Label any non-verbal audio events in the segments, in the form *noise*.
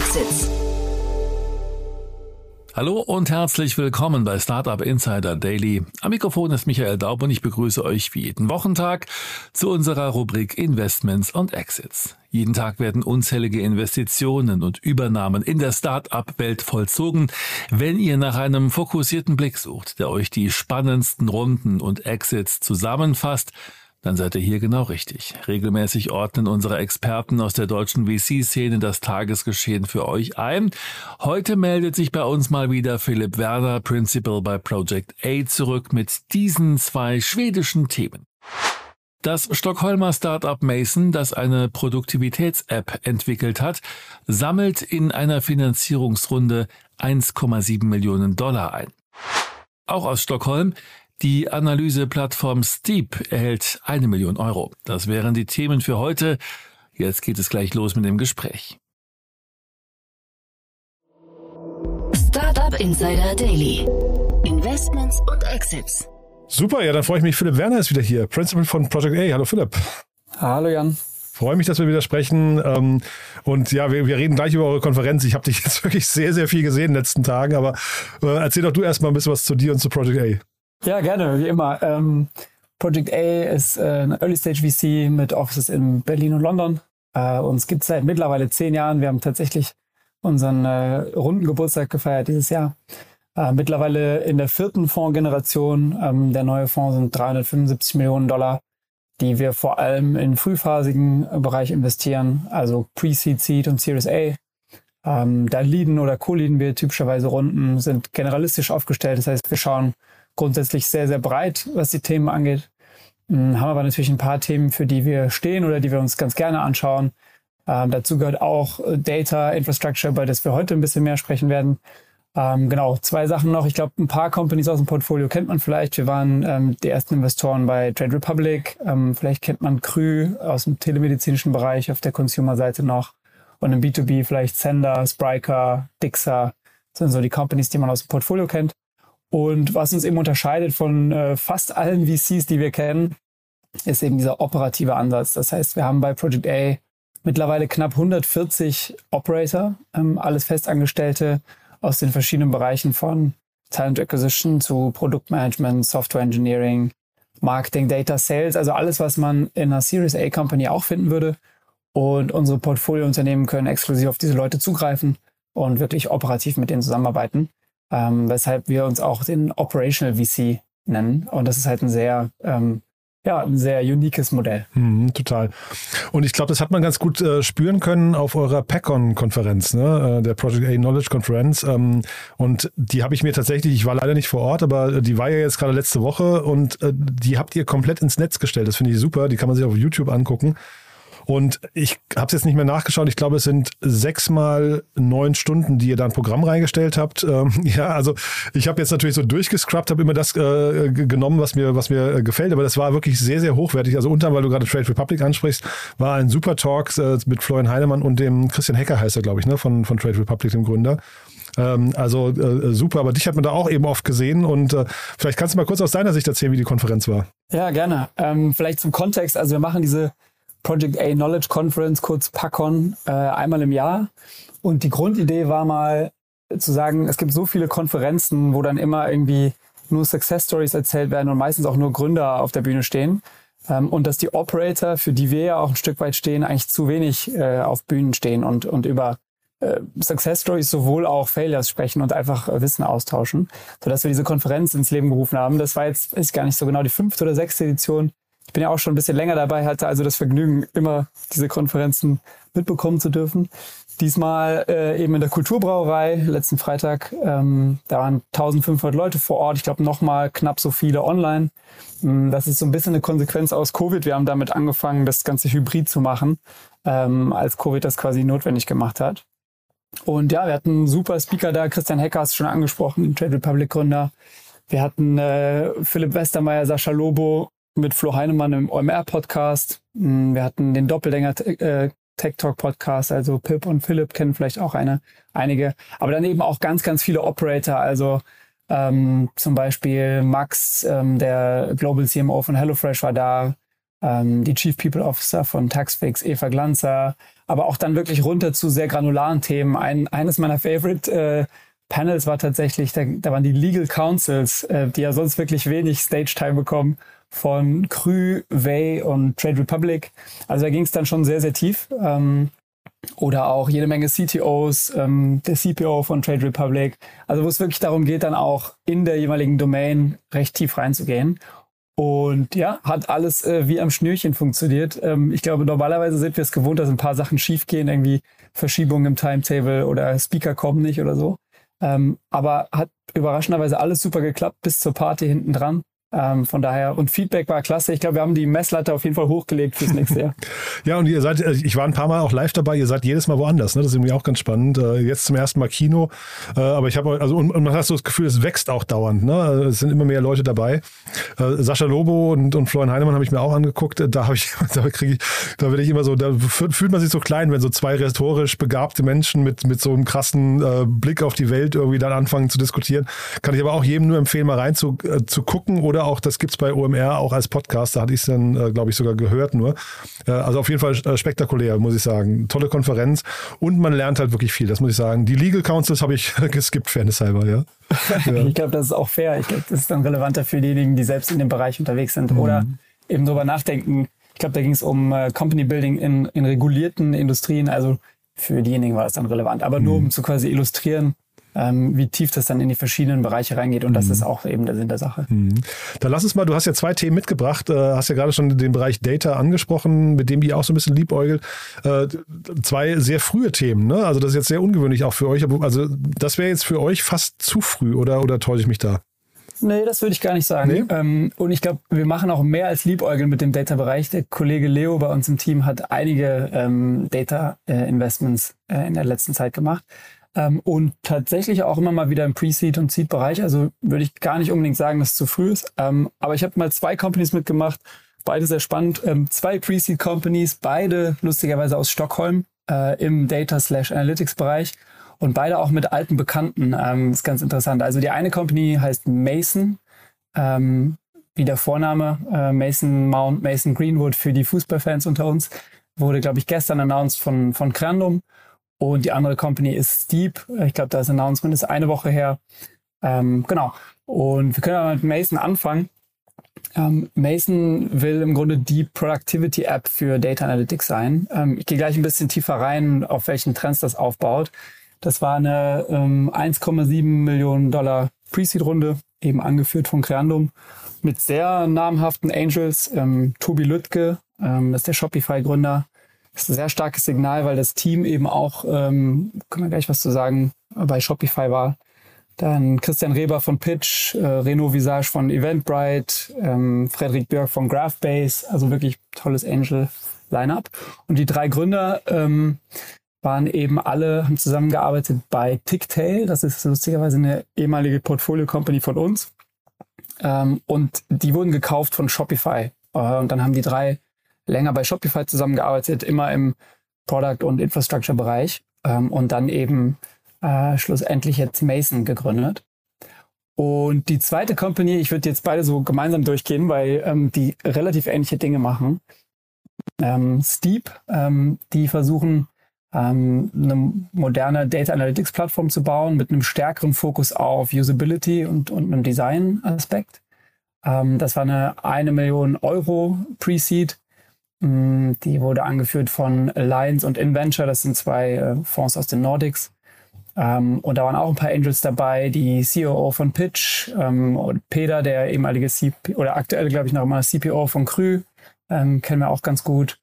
Exits. Hallo und herzlich willkommen bei Startup Insider Daily. Am Mikrofon ist Michael Daub und ich begrüße euch wie jeden Wochentag zu unserer Rubrik Investments und Exits. Jeden Tag werden unzählige Investitionen und Übernahmen in der Startup-Welt vollzogen. Wenn ihr nach einem fokussierten Blick sucht, der euch die spannendsten Runden und Exits zusammenfasst, dann seid ihr hier genau richtig. Regelmäßig ordnen unsere Experten aus der deutschen VC-Szene das Tagesgeschehen für euch ein. Heute meldet sich bei uns mal wieder Philipp Werner, Principal bei Project A, zurück mit diesen zwei schwedischen Themen. Das Stockholmer Startup Mason, das eine Produktivitäts-App entwickelt hat, sammelt in einer Finanzierungsrunde 1,7 Millionen Dollar ein. Auch aus Stockholm die Analyseplattform Steep erhält eine Million Euro. Das wären die Themen für heute. Jetzt geht es gleich los mit dem Gespräch. Startup Insider Daily. Investments und Exits. Super, ja, dann freue ich mich. Philipp Werner ist wieder hier, Principal von Project A. Hallo Philipp. Hallo Jan. Freue mich, dass wir wieder sprechen. Ähm, und ja, wir, wir reden gleich über eure Konferenz. Ich habe dich *laughs* jetzt wirklich sehr, sehr viel gesehen in den letzten Tagen. Aber äh, erzähl doch du erstmal ein bisschen was zu dir und zu Project A. Ja, gerne, wie immer. Ähm, Project A ist äh, ein Early Stage VC mit Offices in Berlin und London. Äh, uns gibt es seit mittlerweile zehn Jahren. Wir haben tatsächlich unseren äh, runden Geburtstag gefeiert dieses Jahr. Äh, mittlerweile in der vierten Fondsgeneration. Ähm, der neue Fonds sind 375 Millionen Dollar, die wir vor allem in frühphasigen Bereich investieren, also Pre-Seed, Seed und Series A. Ähm, da leaden oder co-leaden wir typischerweise Runden, sind generalistisch aufgestellt. Das heißt, wir schauen grundsätzlich sehr, sehr breit, was die Themen angeht. Hm, haben aber natürlich ein paar Themen, für die wir stehen oder die wir uns ganz gerne anschauen. Ähm, dazu gehört auch äh, Data Infrastructure, über das wir heute ein bisschen mehr sprechen werden. Ähm, genau, zwei Sachen noch. Ich glaube, ein paar Companies aus dem Portfolio kennt man vielleicht. Wir waren ähm, die ersten Investoren bei Trade Republic. Ähm, vielleicht kennt man Krü aus dem telemedizinischen Bereich auf der Consumer-Seite noch. Und im B2B vielleicht Sender, Spryker, Dixa. Das sind so die Companies, die man aus dem Portfolio kennt. Und was uns eben unterscheidet von äh, fast allen VCs, die wir kennen, ist eben dieser operative Ansatz. Das heißt, wir haben bei Project A mittlerweile knapp 140 Operator, ähm, alles Festangestellte aus den verschiedenen Bereichen von Talent Acquisition zu Produktmanagement, Software Engineering, Marketing, Data, Sales, also alles, was man in einer Series A Company auch finden würde. Und unsere Portfoliounternehmen können exklusiv auf diese Leute zugreifen und wirklich operativ mit denen zusammenarbeiten ähm, weshalb wir uns auch den Operational VC nennen. Und das ist halt ein sehr, ähm, ja, ein sehr uniques Modell. Mhm, total. Und ich glaube, das hat man ganz gut äh, spüren können auf eurer PACON-Konferenz, ne? Äh, der Project A Knowledge Conference. Ähm, und die habe ich mir tatsächlich, ich war leider nicht vor Ort, aber die war ja jetzt gerade letzte Woche und äh, die habt ihr komplett ins Netz gestellt. Das finde ich super. Die kann man sich auf YouTube angucken. Und ich habe es jetzt nicht mehr nachgeschaut. Ich glaube, es sind sechs mal neun Stunden, die ihr da ein Programm reingestellt habt. *laughs* Ähm, ja, also ich habe jetzt natürlich so durchgescrubbt, habe immer das äh, genommen, was mir, was mir äh, gefällt. Aber das war wirklich sehr, sehr hochwertig. Also unter, weil du gerade Trade Republic ansprichst, war ein super Talk äh, mit Florian Heinemann und dem Christian Hecker heißt er, glaube ich, ne, von, von Trade Republic, dem Gründer ähm, also äh, super, aber dich hat man da auch eben oft gesehen und äh, vielleicht kannst du mal kurz aus deiner Sicht erzählen, wie die Konferenz war. Ja, gerne. Ähm, vielleicht zum Kontext. Also wir machen diese Project A Knowledge Conference, kurz PACON, äh, einmal im Jahr. Und die Grundidee war mal zu sagen, es gibt so viele Konferenzen, wo dann immer irgendwie nur Success Stories erzählt werden und meistens auch nur Gründer auf der Bühne stehen. Ähm, und dass die Operator, für die wir ja auch ein Stück weit stehen, eigentlich zu wenig äh, auf Bühnen stehen und, und über äh, Success Stories sowohl auch Failures sprechen und einfach äh, Wissen austauschen, sodass wir diese Konferenz ins Leben gerufen haben. Das war jetzt, ich gar nicht so genau, die fünfte oder sechste Edition ich bin ja auch schon ein bisschen länger dabei, hatte also das Vergnügen, immer diese Konferenzen mitbekommen zu dürfen. Diesmal äh, eben in der Kulturbrauerei, letzten Freitag. Ähm, da waren 1500 Leute vor Ort. Ich glaube, nochmal knapp so viele online. Mm, das ist so ein bisschen eine Konsequenz aus Covid. Wir haben damit angefangen, das Ganze hybrid zu machen, ähm, als Covid das quasi notwendig gemacht hat. Und ja, wir hatten einen super Speaker da. Christian Hecker hast schon angesprochen, Trade Republic Gründer. Wir hatten äh, Philipp Westermeier, Sascha Lobo, mit Flo Heinemann im OMR-Podcast. Mm, wir hatten den Doppelgänger äh, Tech Talk Podcast, also Pip und Philipp kennen vielleicht auch eine, einige. Aber dann eben auch ganz, ganz viele Operator, also ähm, zum Beispiel Max, ähm, der Global CMO von HelloFresh war da, ähm, die Chief People Officer von Taxfix, Eva Glanzer, aber auch dann wirklich runter zu sehr granularen Themen. Ein, eines meiner Favorite äh, Panels war tatsächlich, da, da waren die Legal Councils, äh, die ja sonst wirklich wenig Stage-Time bekommen, von Krü, Way und Trade Republic. Also da ging es dann schon sehr, sehr tief. Ähm, oder auch jede Menge CTOs, ähm, der CPO von Trade Republic. Also wo es wirklich darum geht, dann auch in der jeweiligen Domain recht tief reinzugehen. Und ja, hat alles äh, wie am Schnürchen funktioniert. Ähm, ich glaube, normalerweise sind wir es gewohnt, dass ein paar Sachen schiefgehen, irgendwie Verschiebungen im Timetable oder Speaker kommen nicht oder so. Ähm, aber hat überraschenderweise alles super geklappt bis zur Party hinten dran. Ähm, von daher, und Feedback war klasse. Ich glaube, wir haben die Messlatte auf jeden Fall hochgelegt fürs nächste Jahr. *laughs* ja, und ihr seid, äh, ich war ein paar Mal auch live dabei, ihr seid jedes Mal woanders, ne? Das ist irgendwie auch ganz spannend. Äh, jetzt zum ersten Mal Kino. Äh, aber ich habe, also, und, und, man hat so das Gefühl, es wächst auch dauernd, ne? Also, es sind immer mehr Leute dabei. Sascha Lobo und, und Florian Heinemann habe ich mir auch angeguckt. Da habe *laughs* ich, da kriege ich, da werde ich immer so, da fühlt man sich so klein, wenn so zwei rhetorisch begabte Menschen mit, mit so einem krassen Blick auf die Welt irgendwie dann anfangen zu diskutieren. Kann ich aber auch jedem nur empfehlen, mal rein zu, zu gucken oder auch, das gibt es bei OMR auch als Podcast, da hatte ich es dann, äh, glaube ich, sogar gehört nur. Äh, also auf jeden Fall äh, spektakulär, muss ich sagen. Tolle Konferenz und man lernt halt wirklich viel, das muss ich sagen. Die Legal Councils habe ich *laughs* geskippt, fairnesshalber, ja. *laughs* ja. ich glaube, das ist auch fair. Ich glaube, das ist dann relevanter für diejenigen, die selbst in dem Bereich unterwegs sind mhm. oder eben darüber nachdenken. Ich glaube, da ging es um äh, Company Building in, in regulierten Industrien. Also für diejenigen war es dann relevant. Aber nur mhm. um zu quasi illustrieren, ähm, wie tief das dann in die verschiedenen Bereiche reingeht. Und das mhm. ist auch eben der Sinn der Sache. Mhm. Dann lass uns mal, du hast ja zwei Themen mitgebracht, äh, hast ja gerade schon den Bereich Data angesprochen, mit dem ihr auch so ein bisschen liebäugelt. Äh, zwei sehr frühe Themen, ne? Also das ist jetzt sehr ungewöhnlich auch für euch. Also das wäre jetzt für euch fast zu früh, oder, oder täusche ich mich da? Nee, das würde ich gar nicht sagen. Nee? Ähm, und ich glaube, wir machen auch mehr als Liebäugeln mit dem Data-Bereich. Der Kollege Leo bei uns im Team hat einige ähm, Data-Investments äh, in der letzten Zeit gemacht. Ähm, und tatsächlich auch immer mal wieder im Pre-Seed- und Seed-Bereich. Also würde ich gar nicht unbedingt sagen, dass es zu früh ist. Ähm, aber ich habe mal zwei Companies mitgemacht, beide sehr spannend. Ähm, zwei Pre-Seed-Companies, beide lustigerweise aus Stockholm äh, im Data-Slash-Analytics-Bereich und beide auch mit alten Bekannten. Ähm, ist ganz interessant. Also die eine Company heißt Mason. Ähm, wie der Vorname, äh, Mason Mount, Mason Greenwood für die Fußballfans unter uns, wurde, glaube ich, gestern announced von, von Crandom. Und die andere Company ist Steep. Ich glaube, das Announcement ist eine Woche her. Ähm, genau. Und wir können aber mit Mason anfangen. Ähm, Mason will im Grunde die Productivity App für Data Analytics sein. Ähm, ich gehe gleich ein bisschen tiefer rein, auf welchen Trends das aufbaut. Das war eine ähm, 1,7 Millionen Dollar Pre-Seed-Runde, eben angeführt von Creandum, mit sehr namhaften Angels. Ähm, Tobi Lüttke, ähm, ist der Shopify-Gründer, ist ein sehr starkes Signal, weil das Team eben auch, ähm, können wir gleich was zu sagen, bei Shopify war. Dann Christian Reber von Pitch, äh, Renaud Visage von Eventbrite, ähm, Frederik Björk von Graphbase, also wirklich tolles Angel-Lineup. Und die drei Gründer ähm, waren eben alle, haben zusammengearbeitet bei Ticktail, das ist lustigerweise eine ehemalige Portfolio-Company von uns. Ähm, und die wurden gekauft von Shopify. Äh, und dann haben die drei länger bei Shopify zusammengearbeitet, immer im Product- und Infrastructure-Bereich ähm, und dann eben äh, schlussendlich jetzt Mason gegründet. Und die zweite Company, ich würde jetzt beide so gemeinsam durchgehen, weil ähm, die relativ ähnliche Dinge machen. Ähm, Steep, ähm, die versuchen ähm, eine moderne Data Analytics Plattform zu bauen mit einem stärkeren Fokus auf Usability und, und einem Design-Aspekt. Ähm, das war eine eine Million Euro Pre-Seed die wurde angeführt von Alliance und Inventure. Das sind zwei äh, Fonds aus den Nordics. Ähm, und da waren auch ein paar Angels dabei, die CEO von Pitch ähm, und Peter, der ehemalige CP oder aktuell, glaube ich, noch mal CPO von Krü, ähm, kennen wir auch ganz gut.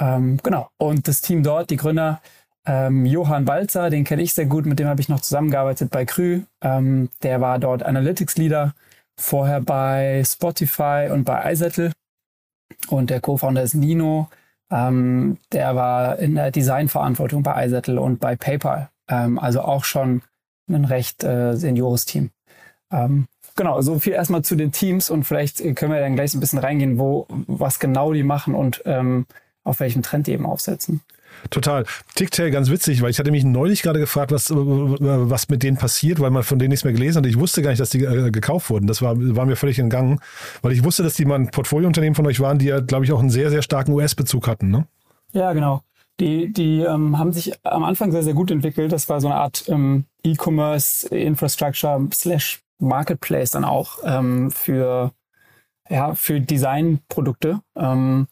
Genau. Und das Team dort, die Gründer, Johann Balzer, den kenne ich sehr gut, mit dem habe ich noch zusammengearbeitet bei Krü. Der war dort Analytics Leader, vorher bei Spotify und bei iSettle. Und der Co-Founder ist Nino. Ähm, der war in der Designverantwortung bei iSettle und bei PayPal. Ähm, also auch schon ein recht äh, seniores Team. Ähm, genau, so viel erstmal zu den Teams und vielleicht können wir dann gleich ein bisschen reingehen, wo, was genau die machen und ähm, auf welchem Trend die eben aufsetzen. Total. Ticktail ganz witzig, weil ich hatte mich neulich gerade gefragt, was, was mit denen passiert, weil man von denen nichts mehr gelesen hat. Ich wusste gar nicht, dass die äh, gekauft wurden. Das war, war mir völlig entgangen, weil ich wusste, dass die mal ein Portfoliounternehmen von euch waren, die ja, glaube ich, auch einen sehr, sehr starken US-Bezug hatten. Ne? Ja, genau. Die, die ähm, haben sich am Anfang sehr, sehr gut entwickelt. Das war so eine Art ähm, E-Commerce Infrastructure slash Marketplace dann auch ähm, für, ja, für Designprodukte. Ähm,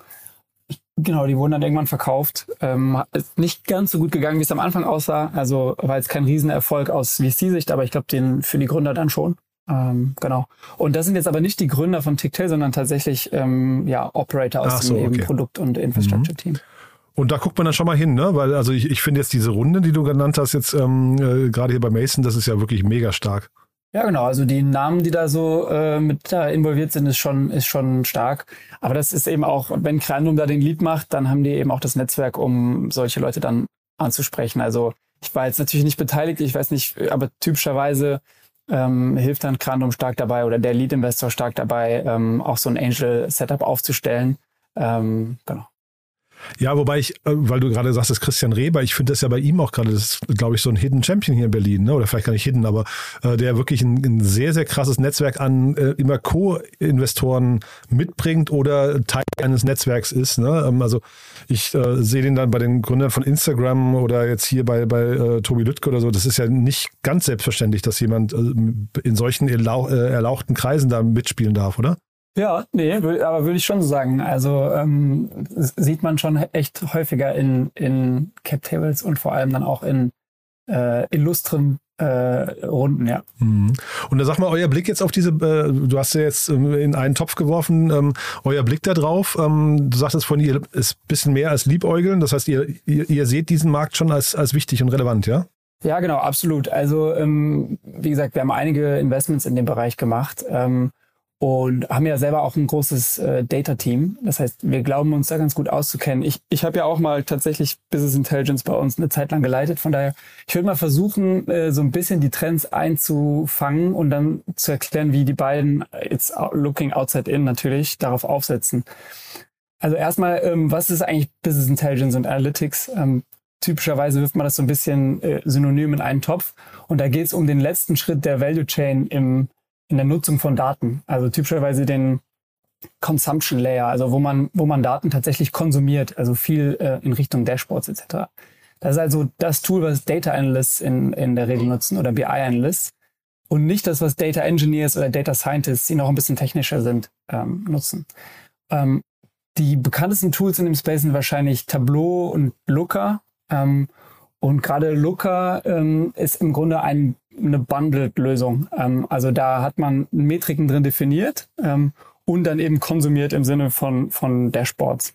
genau, die wurden dann irgendwann verkauft. Ähm, ist nicht ganz so gut gegangen, wie es am Anfang aussah. Also war jetzt kein Riesenerfolg aus VC-Sicht, aber ich glaube, den für die Gründer dann schon. Ähm, genau. Und das sind jetzt aber nicht die Gründer von Ticktail, sondern tatsächlich ähm, ja, Operator aus so, dem okay. eben Produkt- und Infrastructure-Team. Mhm. Und da guckt man dann schon mal hin, ne? Weil also ich, ich finde jetzt diese Runde, die du genannt hast, jetzt ähm, äh, gerade hier bei Mason, das ist ja wirklich mega stark. Ja, genau. Also die Namen, die da so äh, mit da involviert sind, ist schon, ist schon stark. Aber das ist eben auch, wenn Crandom da den Lead macht, dann haben die eben auch das Netzwerk, um solche Leute dann anzusprechen. Also ich war jetzt natürlich nicht beteiligt, ich weiß nicht, aber typischerweise ähm, hilft dann Crandom stark dabei oder der Lead-Investor stark dabei, ähm, auch so ein Angel-Setup aufzustellen. Ähm, genau. Ja, wobei ich, äh, weil du gerade sagst, das Christian Reber, ich finde das ja bei ihm auch gerade, das ist, glaube ich, so ein Hidden Champion hier in Berlin, ne? oder vielleicht gar nicht Hidden, aber äh, der wirklich ein, ein sehr, sehr krasses Netzwerk an äh, immer Co-Investoren mitbringt oder Teil eines Netzwerks ist. Ne? Ähm, also ich äh, sehe den dann bei den Gründern von Instagram oder jetzt hier bei, bei äh, Tobi Lüttke oder so. Das ist ja nicht ganz selbstverständlich, dass jemand äh, in solchen äh, erlauchten Kreisen da mitspielen darf, oder? Ja, nee, aber würde ich schon so sagen. Also ähm, sieht man schon echt häufiger in, in Cap Tables und vor allem dann auch in äh, illustren äh, Runden, ja. Mhm. Und da sag mal, euer Blick jetzt auf diese, äh, du hast ja jetzt ähm, in einen Topf geworfen, ähm, euer Blick da drauf, ähm, du sagtest von ihr ist ein bisschen mehr als Liebäugeln, das heißt, ihr, ihr, ihr seht diesen Markt schon als, als wichtig und relevant, ja? Ja, genau, absolut. Also ähm, wie gesagt, wir haben einige Investments in dem Bereich gemacht. Ähm, und haben ja selber auch ein großes äh, Data-Team. Das heißt, wir glauben uns da ganz gut auszukennen. Ich, ich habe ja auch mal tatsächlich Business Intelligence bei uns eine Zeit lang geleitet. Von daher, ich würde mal versuchen, äh, so ein bisschen die Trends einzufangen und dann zu erklären, wie die beiden jetzt looking outside in natürlich darauf aufsetzen. Also erstmal, ähm, was ist eigentlich Business Intelligence und Analytics? Ähm, typischerweise wirft man das so ein bisschen äh, synonym in einen Topf. Und da geht es um den letzten Schritt der Value Chain im in der Nutzung von Daten. Also typischerweise den Consumption Layer, also wo man, wo man Daten tatsächlich konsumiert, also viel äh, in Richtung Dashboards etc. Das ist also das Tool, was Data Analysts in, in der Regel nutzen oder BI Analysts und nicht das, was Data Engineers oder Data Scientists, die noch ein bisschen technischer sind, ähm, nutzen. Ähm, die bekanntesten Tools in dem Space sind wahrscheinlich Tableau und Looker. Ähm, und gerade Looker ähm, ist im Grunde ein eine Bundled-Lösung. Ähm, also da hat man Metriken drin definiert ähm, und dann eben konsumiert im Sinne von, von Dashboards.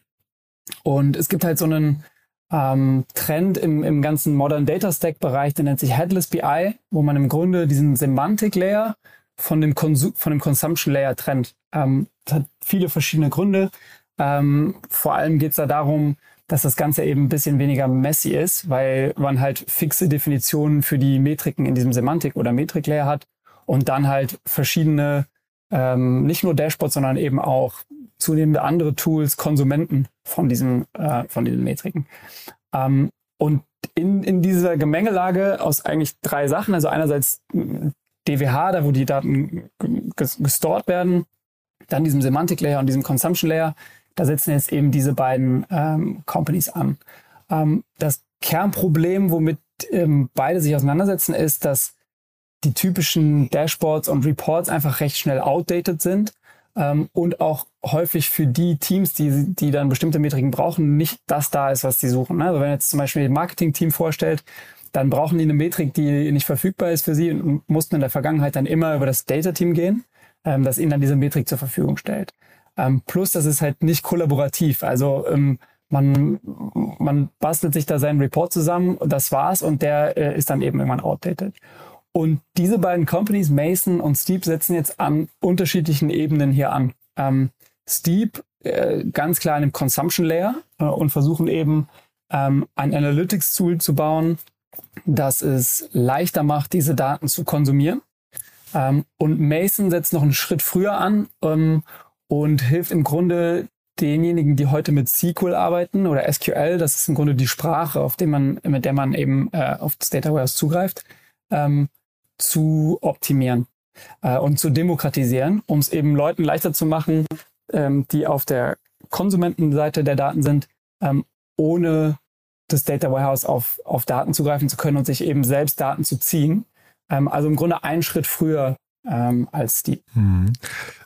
Und es gibt halt so einen ähm, Trend im, im ganzen Modern Data Stack Bereich, der nennt sich Headless BI, wo man im Grunde diesen Semantic Layer von dem, Konsum, von dem Consumption Layer trennt. Ähm, das hat viele verschiedene Gründe. Ähm, vor allem geht es da darum, dass das Ganze eben ein bisschen weniger messy ist, weil man halt fixe Definitionen für die Metriken in diesem Semantik- oder Metrik-Layer hat und dann halt verschiedene, ähm, nicht nur Dashboards, sondern eben auch zunehmende andere Tools, Konsumenten von diesen, äh, von diesen Metriken. Ähm, und in, in dieser Gemengelage aus eigentlich drei Sachen, also einerseits DWH, da wo die Daten gestort werden, dann diesem Semantic Layer und diesem Consumption Layer, da setzen jetzt eben diese beiden ähm, Companies an. Ähm, das Kernproblem, womit ähm, beide sich auseinandersetzen, ist, dass die typischen Dashboards und Reports einfach recht schnell outdated sind ähm, und auch häufig für die Teams, die, die dann bestimmte Metriken brauchen, nicht das da ist, was sie suchen. Ne? Also wenn jetzt zum Beispiel ein Marketing-Team vorstellt, dann brauchen die eine Metrik, die nicht verfügbar ist für sie und mussten in der Vergangenheit dann immer über das Data-Team gehen, ähm, das ihnen dann diese Metrik zur Verfügung stellt. Ähm, plus, das ist halt nicht kollaborativ. Also ähm, man, man bastelt sich da seinen Report zusammen, das war's und der äh, ist dann eben irgendwann outdated. Und diese beiden Companies, Mason und Steep, setzen jetzt an unterschiedlichen Ebenen hier an. Ähm, Steep äh, ganz klar in dem Consumption Layer äh, und versuchen eben ähm, ein Analytics-Tool zu bauen, das es leichter macht, diese Daten zu konsumieren. Ähm, und Mason setzt noch einen Schritt früher an ähm, und hilft im Grunde denjenigen, die heute mit SQL arbeiten oder SQL, das ist im Grunde die Sprache, auf dem man, mit der man eben äh, auf das Data Warehouse zugreift, ähm, zu optimieren äh, und zu demokratisieren, um es eben Leuten leichter zu machen, ähm, die auf der Konsumentenseite der Daten sind, ähm, ohne das Data Warehouse auf, auf Daten zugreifen zu können und sich eben selbst Daten zu ziehen. Ähm, also im Grunde einen Schritt früher ähm, als die. Mhm.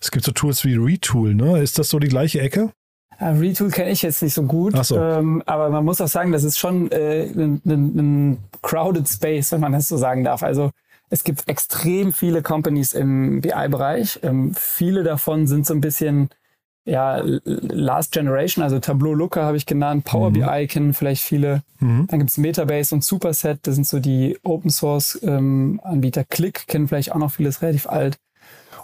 Es gibt so Tools wie Retool, ne? Ist das so die gleiche Ecke? Uh, Retool kenne ich jetzt nicht so gut, so. Ähm, aber man muss auch sagen, das ist schon äh, ein, ein crowded space, wenn man das so sagen darf. Also es gibt extrem viele Companies im BI-Bereich. Ähm, viele davon sind so ein bisschen ja, Last Generation, also Tableau Looker habe ich genannt, Power mhm. BI kennen vielleicht viele. Mhm. Dann gibt's Metabase und Superset, das sind so die Open Source ähm, Anbieter. Click kennen vielleicht auch noch vieles relativ alt.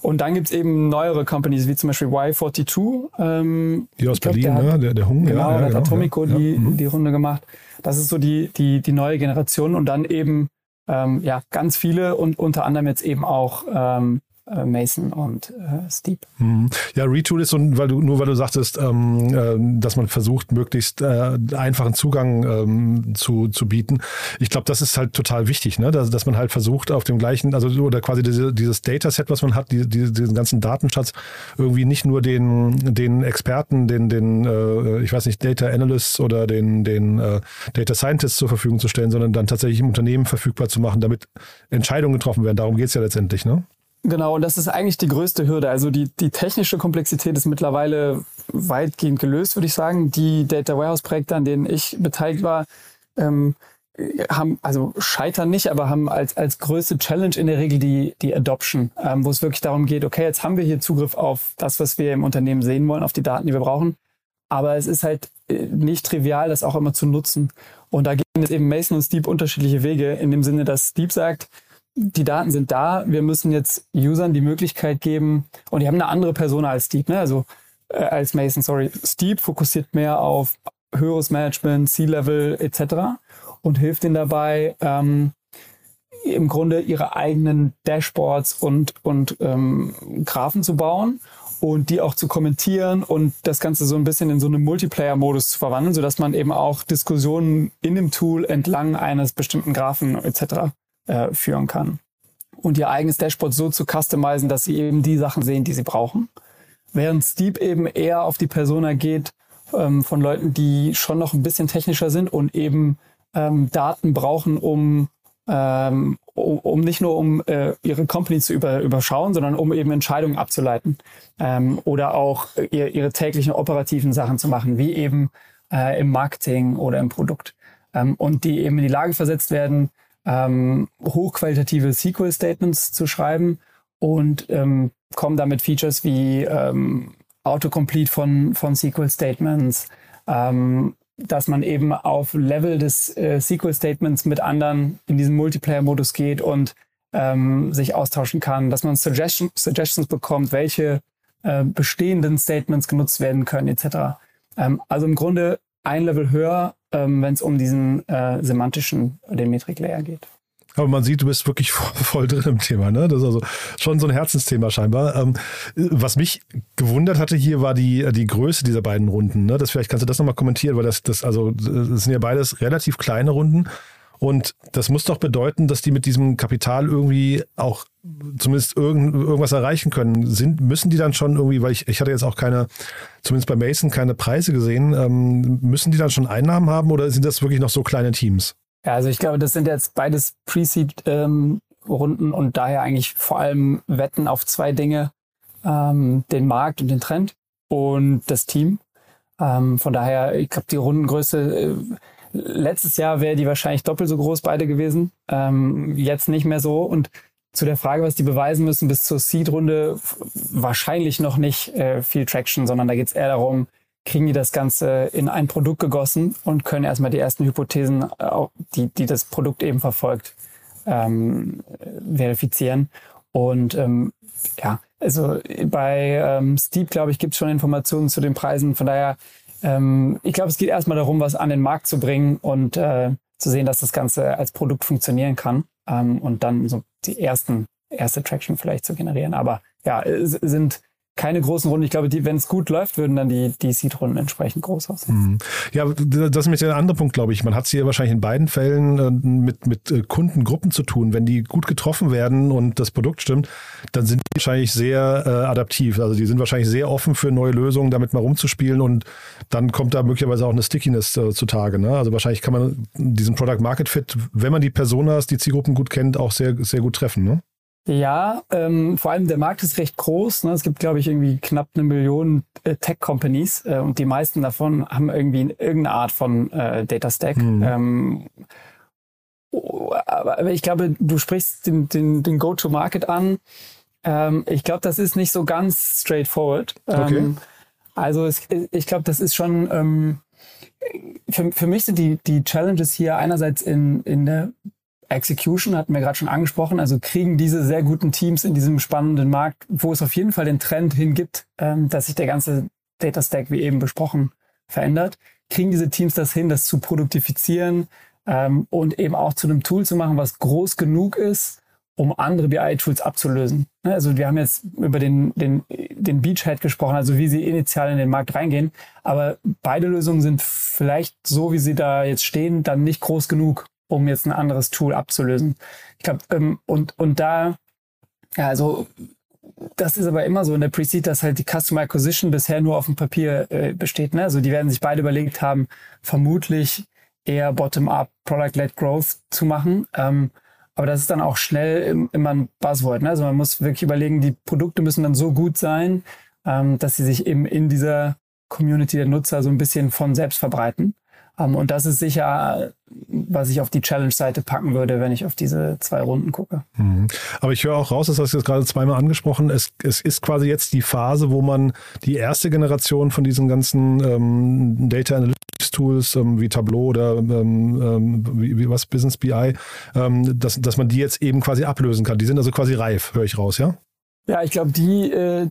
Und dann gibt's eben neuere Companies, wie zum Beispiel Y42. Ähm, die aus Berlin, glaub, der, ne? hat, der, der Hung. Genau, ja, der genau, hat Atomico ja, die, ja. Mhm. die Runde gemacht. Das ist so die, die, die neue Generation. Und dann eben ähm, ja, ganz viele und unter anderem jetzt eben auch ähm, äh, Mason und äh, Steep. Mhm. Ja, Retool ist so, weil du, nur weil du sagtest, ähm, äh, dass man versucht, möglichst äh, einfachen Zugang ähm, zu, zu bieten. Ich glaube, das ist halt total wichtig, ne? dass, dass man halt versucht, auf dem gleichen, also oder quasi diese, dieses Dataset, was man hat, die, die, diesen ganzen Datenschatz, irgendwie nicht nur den, den Experten, den, den äh, ich weiß nicht, Data Analysts oder den, den äh, Data Scientists zur Verfügung zu stellen, sondern dann tatsächlich im Unternehmen verfügbar zu machen, damit Entscheidungen getroffen werden. Darum geht's ja letztendlich, ne? Genau, und das ist eigentlich die größte Hürde. Also die, die technische Komplexität ist mittlerweile weitgehend gelöst, würde ich sagen. Die Data Warehouse-Projekte, an denen ich beteiligt war, ähm, haben, also scheitern nicht, aber haben als, als größte Challenge in der Regel die, die Adoption, ähm, wo es wirklich darum geht, okay, jetzt haben wir hier Zugriff auf das, was wir im Unternehmen sehen wollen, auf die Daten, die wir brauchen. Aber es ist halt äh, nicht trivial, das auch immer zu nutzen. Und da gehen jetzt eben Mason und Steep unterschiedliche Wege, in dem Sinne, dass Steep sagt, die Daten sind da, wir müssen jetzt Usern die Möglichkeit geben, und die haben eine andere Person als Steep, ne? also äh, als Mason, sorry. Steep fokussiert mehr auf höheres Management, C-Level etc. und hilft ihnen dabei, ähm, im Grunde ihre eigenen Dashboards und, und ähm, Graphen zu bauen und die auch zu kommentieren und das Ganze so ein bisschen in so einen Multiplayer-Modus zu verwandeln, sodass man eben auch Diskussionen in dem Tool entlang eines bestimmten Graphen etc äh, führen kann. Und ihr eigenes Dashboard so zu customizen, dass sie eben die Sachen sehen, die sie brauchen. Während Steep eben eher auf die Persona geht ähm, von Leuten, die schon noch ein bisschen technischer sind und eben ähm, Daten brauchen, um, ähm, um, um nicht nur um äh, ihre Company zu über, überschauen, sondern um eben Entscheidungen abzuleiten ähm, oder auch ihr, ihre täglichen operativen Sachen zu machen, wie eben äh, im Marketing oder im Produkt. Ähm, und die eben in die Lage versetzt werden, ähm, hochqualitative SQL-Statements zu schreiben und ähm, kommen damit Features wie ähm, Autocomplete von, von SQL-Statements, ähm, dass man eben auf Level des äh, SQL-Statements mit anderen in diesen Multiplayer-Modus geht und ähm, sich austauschen kann, dass man Suggestion, Suggestions bekommt, welche äh, bestehenden Statements genutzt werden können, etc. Ähm, also im Grunde ein Level höher ähm, wenn es um diesen äh, semantischen, den Metrik-Layer geht. Aber man sieht, du bist wirklich *laughs* voll, drin im Thema. Ne? Das ist also schon so ein Herzensthema scheinbar. Ähm, was mich gewundert hatte hier, war die, die Größe dieser beiden Runden. Ne? Das vielleicht kannst du das nochmal kommentieren, weil das, das, also, das sind ja beides relativ kleine Runden. Und das muss doch bedeuten, dass die mit diesem Kapital irgendwie auch zumindest irgend, irgendwas erreichen können. Sind, müssen die dann schon irgendwie, weil ich, ich hatte jetzt auch keine, zumindest bei Mason keine Preise gesehen, ähm, müssen die dann schon Einnahmen haben oder sind das wirklich noch so kleine Teams? Ja, also ich glaube, das sind jetzt beides Pre-Seed-Runden ähm, und daher eigentlich vor allem Wetten auf zwei Dinge, ähm, den Markt und den Trend und das Team. Ähm, von daher, ich glaube, die Rundengröße äh, Letztes Jahr wäre die wahrscheinlich doppelt so groß beide gewesen. Ähm, jetzt nicht mehr so. Und zu der Frage, was die beweisen müssen bis zur Seed-Runde, wahrscheinlich noch nicht äh, viel Traction, sondern da geht es eher darum, kriegen die das Ganze in ein Produkt gegossen und können erstmal die ersten Hypothesen, äh, die, die das Produkt eben verfolgt, ähm, verifizieren. Und ähm, ja, also bei ähm, Steep, glaube ich, gibt es schon Informationen zu den Preisen. Von daher ähm, ich glaube, es geht erstmal darum, was an den Markt zu bringen und äh, zu sehen, dass das Ganze als Produkt funktionieren kann ähm, und dann so die ersten erste Traction vielleicht zu generieren. Aber ja, es sind keine großen Runden. Ich glaube, wenn es gut läuft, würden dann die, die Seed-Runden entsprechend groß aussehen. Mhm. Ja, das ist mit der andere Punkt, glaube ich. Man hat es hier wahrscheinlich in beiden Fällen äh, mit, mit äh, Kundengruppen zu tun. Wenn die gut getroffen werden und das Produkt stimmt, dann sind die wahrscheinlich sehr äh, adaptiv. Also die sind wahrscheinlich sehr offen für neue Lösungen, damit mal rumzuspielen und dann kommt da möglicherweise auch eine Stickiness äh, zutage. Ne? Also wahrscheinlich kann man diesen Product Market Fit, wenn man die Personas, die Zielgruppen gut kennt, auch sehr, sehr gut treffen. Ne? Ja, ähm, vor allem der Markt ist recht groß. Ne? Es gibt, glaube ich, irgendwie knapp eine Million äh, Tech-Companies äh, und die meisten davon haben irgendwie irgendeine Art von äh, Data Stack. Mhm. Ähm, aber, aber, ich glaube, du sprichst den, den, den Go-to-Market an. Ähm, ich glaube, das ist nicht so ganz straightforward. Okay. Ähm, also es, ich glaube, das ist schon ähm, für, für mich sind die, die Challenges hier einerseits in, in der Execution hatten wir gerade schon angesprochen. Also kriegen diese sehr guten Teams in diesem spannenden Markt, wo es auf jeden Fall den Trend hingibt, ähm, dass sich der ganze Data Stack, wie eben besprochen, verändert. Kriegen diese Teams das hin, das zu produktifizieren ähm, und eben auch zu einem Tool zu machen, was groß genug ist, um andere BI-Tools abzulösen. Ne, also wir haben jetzt über den, den, den Beachhead gesprochen, also wie sie initial in den Markt reingehen. Aber beide Lösungen sind vielleicht so, wie sie da jetzt stehen, dann nicht groß genug, um jetzt ein anderes Tool abzulösen. Ich glaube, ähm, und, und da, ja, also das ist aber immer so in der Pre-Seed, dass halt die Customer Acquisition bisher nur auf dem Papier äh, besteht. Ne? Also die werden sich beide überlegt haben, vermutlich eher Bottom-up Product-led Growth zu machen. Ähm, aber das ist dann auch schnell im, immer ein Buzzword. Ne? Also man muss wirklich überlegen, die Produkte müssen dann so gut sein, ähm, dass sie sich eben in dieser Community der Nutzer so ein bisschen von selbst verbreiten. Ähm, und das ist sicher, was ich auf die Challenge-Seite packen würde, wenn ich auf diese zwei Runden gucke. Mhm. Aber ich höre auch raus, das hast du jetzt gerade zweimal angesprochen, es, es ist quasi jetzt die Phase, wo man die erste Generation von diesen ganzen ähm, Data Analytics Tools ähm, wie Tableau oder ähm, ähm, wie, wie, was Business BI, ähm, dass, dass man die jetzt eben quasi ablösen kann. Die sind also quasi reif, höre ich raus, ja? Ja, ich glaube, die, äh,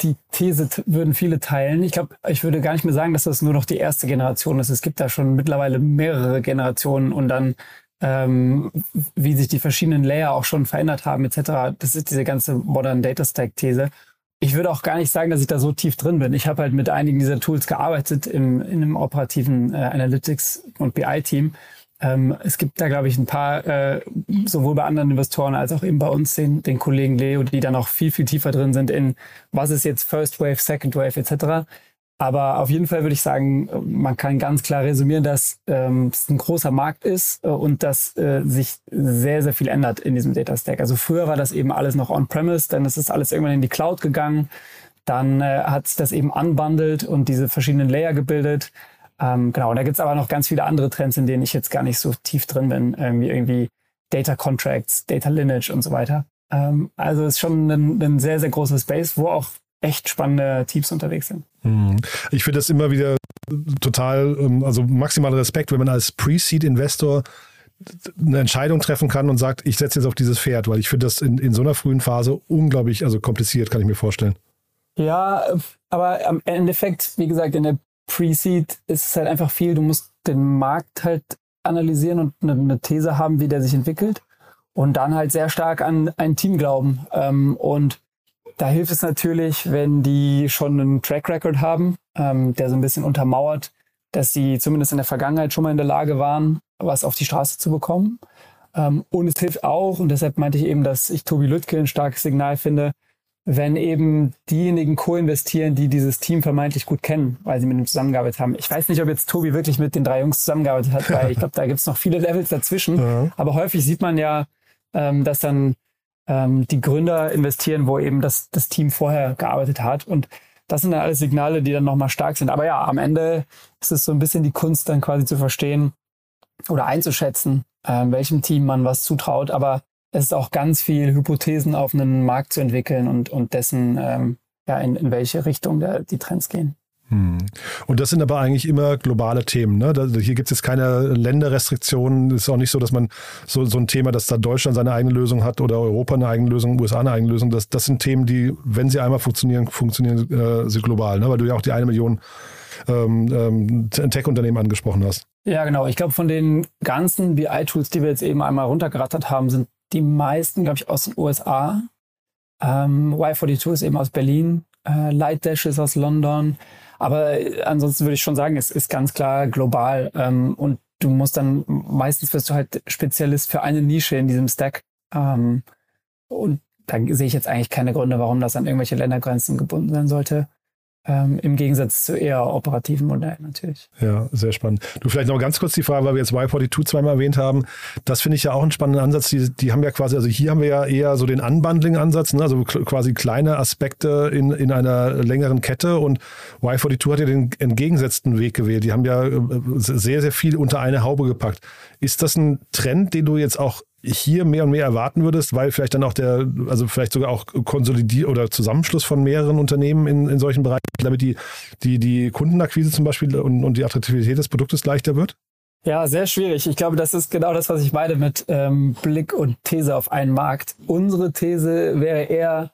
die These würden viele teilen. Ich glaube, ich würde gar nicht mehr sagen, dass das nur noch die erste Generation ist. Es gibt da schon mittlerweile mehrere Generationen und dann, ähm, wie sich die verschiedenen Layer auch schon verändert haben, etc. Das ist diese ganze Modern Data Stack These. Ich würde auch gar nicht sagen, dass ich da so tief drin bin. Ich habe halt mit einigen dieser Tools gearbeitet im, in einem operativen äh, Analytics- und BI-Team ähm, es gibt da, glaube ich, ein paar, äh, sowohl bei anderen Investoren als auch eben bei uns, den, den Kollegen Leo, die dann auch viel, viel tiefer drin sind in, was ist jetzt First Wave, Second Wave etc. Aber auf jeden Fall würde ich sagen, man kann ganz klar resümieren, dass ähm, es ein großer Markt ist äh, und dass äh, sich sehr, sehr viel ändert in diesem Data Stack. Also früher war das eben alles noch on-premise, dann ist es alles irgendwann in die Cloud gegangen. Dann äh, hat sich das eben unbundled und diese verschiedenen Layer gebildet. Ähm, genau, und da gibt's aber noch ganz viele andere Trends, in denen ich jetzt gar nicht so tief drin bin, irgendwie, irgendwie Data Contracts, Data Lineage und so weiter. Ähm, also ist schon ein, ein sehr, sehr großer Space, wo auch echt spannende Teams unterwegs sind. Mhm. Ich finde das immer wieder total, ähm, also maximaler Respekt, wenn man als Pre-Seed-Investor eine Entscheidung treffen kann und sagt, ich setze jetzt auf dieses Pferd, weil ich finde das in, in so einer frühen Phase unglaublich, also kompliziert, kann ich mir vorstellen. Ja, aber am Endeffekt, wie gesagt, in der Pre-Seed ist es halt einfach viel. Du musst den Markt halt analysieren und eine, eine, These haben, wie der sich entwickelt. Und dann halt sehr stark an ein Team glauben. Ähm, und da hilft es natürlich, wenn die schon einen Track Record haben, ähm, der so ein bisschen untermauert, dass sie zumindest in der Vergangenheit schon mal in der Lage waren, was auf die Straße zu bekommen. Ähm, und es hilft auch, und deshalb meinte ich eben, dass ich Tobi Lüttke ein starkes Signal finde, wenn eben diejenigen co-investieren, die dieses Team vermeintlich gut kennen, weil sie mit ihm zusammengearbeitet haben. Ich weiß nicht, ob jetzt Tobi wirklich mit den drei Jungs zusammengearbeitet hat, weil *laughs* ich glaube, da gibt es noch viele Levels dazwischen. Ja. Aber häufig sieht man ja, ähm, dass dann ähm, die Gründer investieren, wo eben das, das Team vorher gearbeitet hat. Und das sind dann alles Signale, die dann nochmal stark sind. Aber ja, am Ende ist es so ein bisschen die Kunst, dann quasi zu verstehen oder einzuschätzen, äh, welchem Team man was zutraut. Aber es ist auch ganz viel Hypothesen auf einen Markt zu entwickeln und, und dessen, ähm, ja, in, in welche Richtung der, die Trends gehen. Hm. Und das sind aber eigentlich immer globale Themen. Ne? Da, hier gibt es jetzt keine Länderrestriktionen. Es ist auch nicht so, dass man so, so ein Thema, dass da Deutschland seine eigene Lösung hat oder Europa eine eigene Lösung, USA eine eigene Lösung. Das, das sind Themen, die, wenn sie einmal funktionieren, funktionieren äh, sie global. Ne? Weil du ja auch die eine Million ähm, ähm, Tech-Unternehmen angesprochen hast. Ja, genau. Ich glaube, von den ganzen BI-Tools, die wir jetzt eben einmal runtergerattert haben, sind die meisten, glaube ich, aus den USA. Ähm, Y42 ist eben aus Berlin. Äh, Lightdash ist aus London. Aber ansonsten würde ich schon sagen, es ist ganz klar global. Ähm, und du musst dann, meistens wirst du halt Spezialist für eine Nische in diesem Stack. Ähm, und da sehe ich jetzt eigentlich keine Gründe, warum das an irgendwelche Ländergrenzen gebunden sein sollte. Ähm, Im Gegensatz zu eher operativen Modellen natürlich. Ja, sehr spannend. Du vielleicht noch ganz kurz die Frage, weil wir jetzt Y42 zweimal erwähnt haben. Das finde ich ja auch einen spannenden Ansatz. Die, die haben ja quasi, also hier haben wir ja eher so den Unbundling-Ansatz, ne? also quasi kleine Aspekte in, in einer längeren Kette und Y42 hat ja den entgegengesetzten Weg gewählt. Die haben ja äh, sehr, sehr viel unter eine Haube gepackt. Ist das ein Trend, den du jetzt auch hier mehr und mehr erwarten würdest, weil vielleicht dann auch der, also vielleicht sogar auch Konsolidier oder Zusammenschluss von mehreren Unternehmen in, in solchen Bereichen, damit die, die, die Kundenakquise zum Beispiel und, und die Attraktivität des Produktes leichter wird? Ja, sehr schwierig. Ich glaube, das ist genau das, was ich meine mit ähm, Blick und These auf einen Markt. Unsere These wäre eher,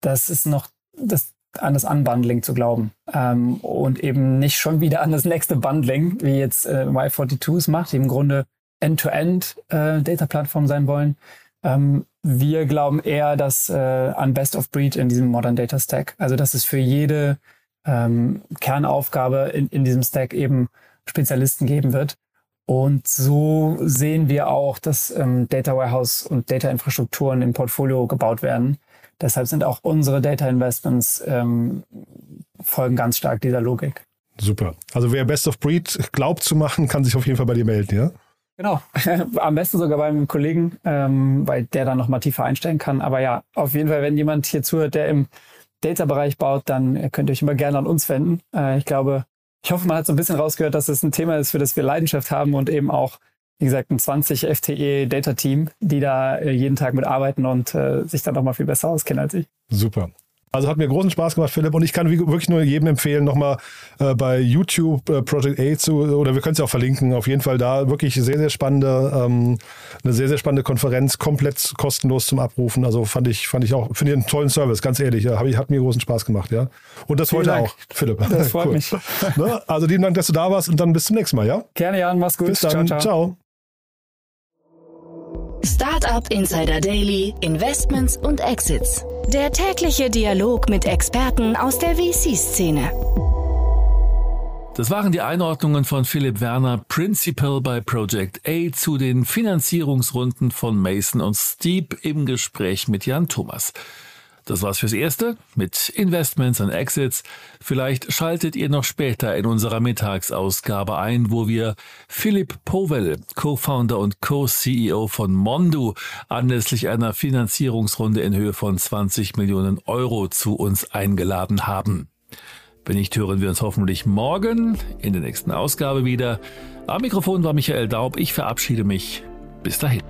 dass es noch das an das Unbundling zu glauben ähm, und eben nicht schon wieder an das nächste Bundling, wie jetzt äh, Y42 es macht, die im Grunde End-to-End-Data-Plattform äh, sein wollen. Ähm, wir glauben eher, dass äh, an Best of Breed in diesem Modern Data Stack, also dass es für jede ähm, Kernaufgabe in, in diesem Stack eben Spezialisten geben wird. Und so sehen wir auch, dass ähm, Data Warehouse und Data Infrastrukturen im Portfolio gebaut werden. Deshalb sind auch unsere Data Investments ähm, folgen ganz stark dieser Logik. Super. Also wer Best of Breed glaubt zu machen, kann sich auf jeden Fall bei dir melden, ja? Genau, *laughs* am besten sogar beim Kollegen, ähm, weil der dann nochmal tiefer einstellen kann. Aber ja, auf jeden Fall, wenn jemand hier zuhört, der im Data-Bereich baut, dann könnt ihr euch immer gerne an uns wenden. Äh, ich glaube, ich hoffe, man hat so ein bisschen rausgehört, dass es ein Thema ist, für das wir Leidenschaft haben und eben auch, wie gesagt, ein 20 FTE Data Team, die da äh, jeden Tag mit arbeiten und äh, sich dann nochmal viel besser auskennen als ich. Super. Also hat mir großen Spaß gemacht, Philipp. Und ich kann wirklich nur jedem empfehlen, nochmal äh, bei YouTube äh, Project A zu, oder wir können es ja auch verlinken. Auf jeden Fall da wirklich sehr, sehr spannende, ähm, eine sehr, sehr spannende Konferenz, komplett kostenlos zum Abrufen. Also fand ich, fand ich auch, finde ich einen tollen Service, ganz ehrlich. Ja, ich, hat mir großen Spaß gemacht, ja. Und das Vielen heute Dank. auch, Philipp. Das *laughs* freut cool. mich. *laughs* Ne? Also lieben Dank, dass du da warst und dann bis zum nächsten Mal, ja? Gerne, Jan, mach's gut. Bis dann. ciao. ciao. Startup Insider Daily, Investments und Exits. Der tägliche Dialog mit Experten aus der VC-Szene. Das waren die Einordnungen von Philipp Werner, Principal bei Project A, zu den Finanzierungsrunden von Mason und Steep im Gespräch mit Jan Thomas. Das war's fürs Erste mit Investments und Exits. Vielleicht schaltet ihr noch später in unserer Mittagsausgabe ein, wo wir Philipp Powell, Co-Founder und Co-CEO von Mondu, anlässlich einer Finanzierungsrunde in Höhe von 20 Millionen Euro zu uns eingeladen haben. Wenn nicht, hören wir uns hoffentlich morgen in der nächsten Ausgabe wieder. Am Mikrofon war Michael Daub. Ich verabschiede mich. Bis dahin.